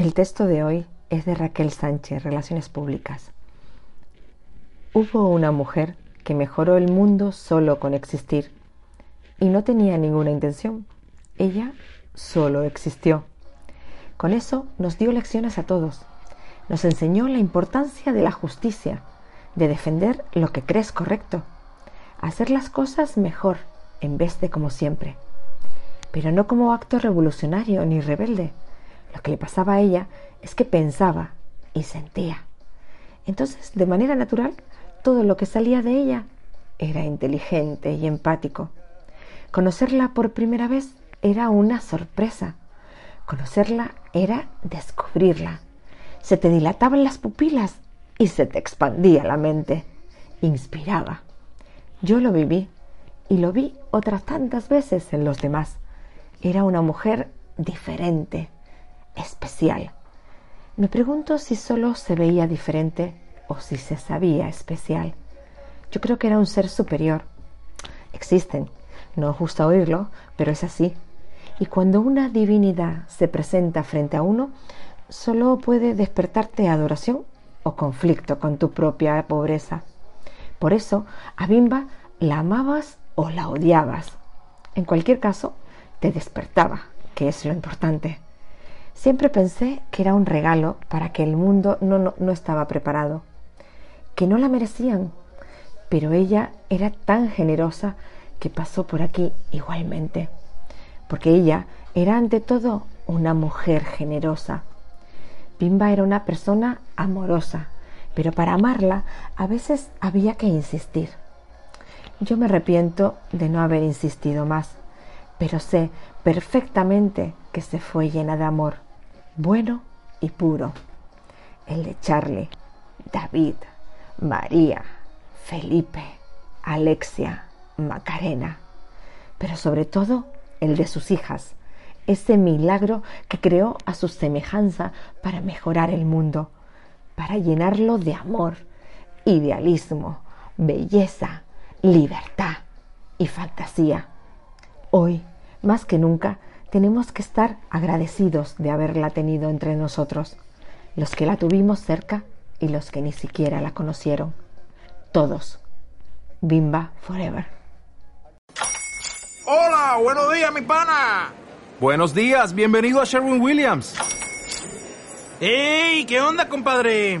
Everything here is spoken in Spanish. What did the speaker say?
El texto de hoy es de Raquel Sánchez, Relaciones Públicas. Hubo una mujer que mejoró el mundo solo con existir y no tenía ninguna intención. Ella solo existió. Con eso nos dio lecciones a todos. Nos enseñó la importancia de la justicia, de defender lo que crees correcto, hacer las cosas mejor en vez de como siempre. Pero no como acto revolucionario ni rebelde. Lo que le pasaba a ella es que pensaba y sentía. Entonces, de manera natural, todo lo que salía de ella era inteligente y empático. Conocerla por primera vez era una sorpresa. Conocerla era descubrirla. Se te dilataban las pupilas y se te expandía la mente. Inspiraba. Yo lo viví y lo vi otras tantas veces en los demás. Era una mujer diferente, especial. Me pregunto si solo se veía diferente o si se sabía especial. Yo creo que era un ser superior. Existen. No gusta oírlo, pero es así. Y cuando una divinidad se presenta frente a uno, solo puede despertarte adoración o conflicto con tu propia pobreza. Por eso, a Bimba la amabas o la odiabas. En cualquier caso, te despertaba, que es lo importante. Siempre pensé que era un regalo para que el mundo no, no, no estaba preparado que no la merecían, pero ella era tan generosa que pasó por aquí igualmente, porque ella era ante todo una mujer generosa. Bimba era una persona amorosa, pero para amarla a veces había que insistir. Yo me arrepiento de no haber insistido más, pero sé perfectamente que se fue llena de amor, bueno y puro. El de Charlie, David, María, Felipe, Alexia, Macarena, pero sobre todo el de sus hijas, ese milagro que creó a su semejanza para mejorar el mundo, para llenarlo de amor, idealismo, belleza, libertad y fantasía. Hoy, más que nunca, tenemos que estar agradecidos de haberla tenido entre nosotros, los que la tuvimos cerca y los que ni siquiera la conocieron. Todos. Bimba Forever. Hola, buenos días, mi pana. Buenos días, bienvenido a Sherwin Williams. ¡Ey! ¿Qué onda, compadre?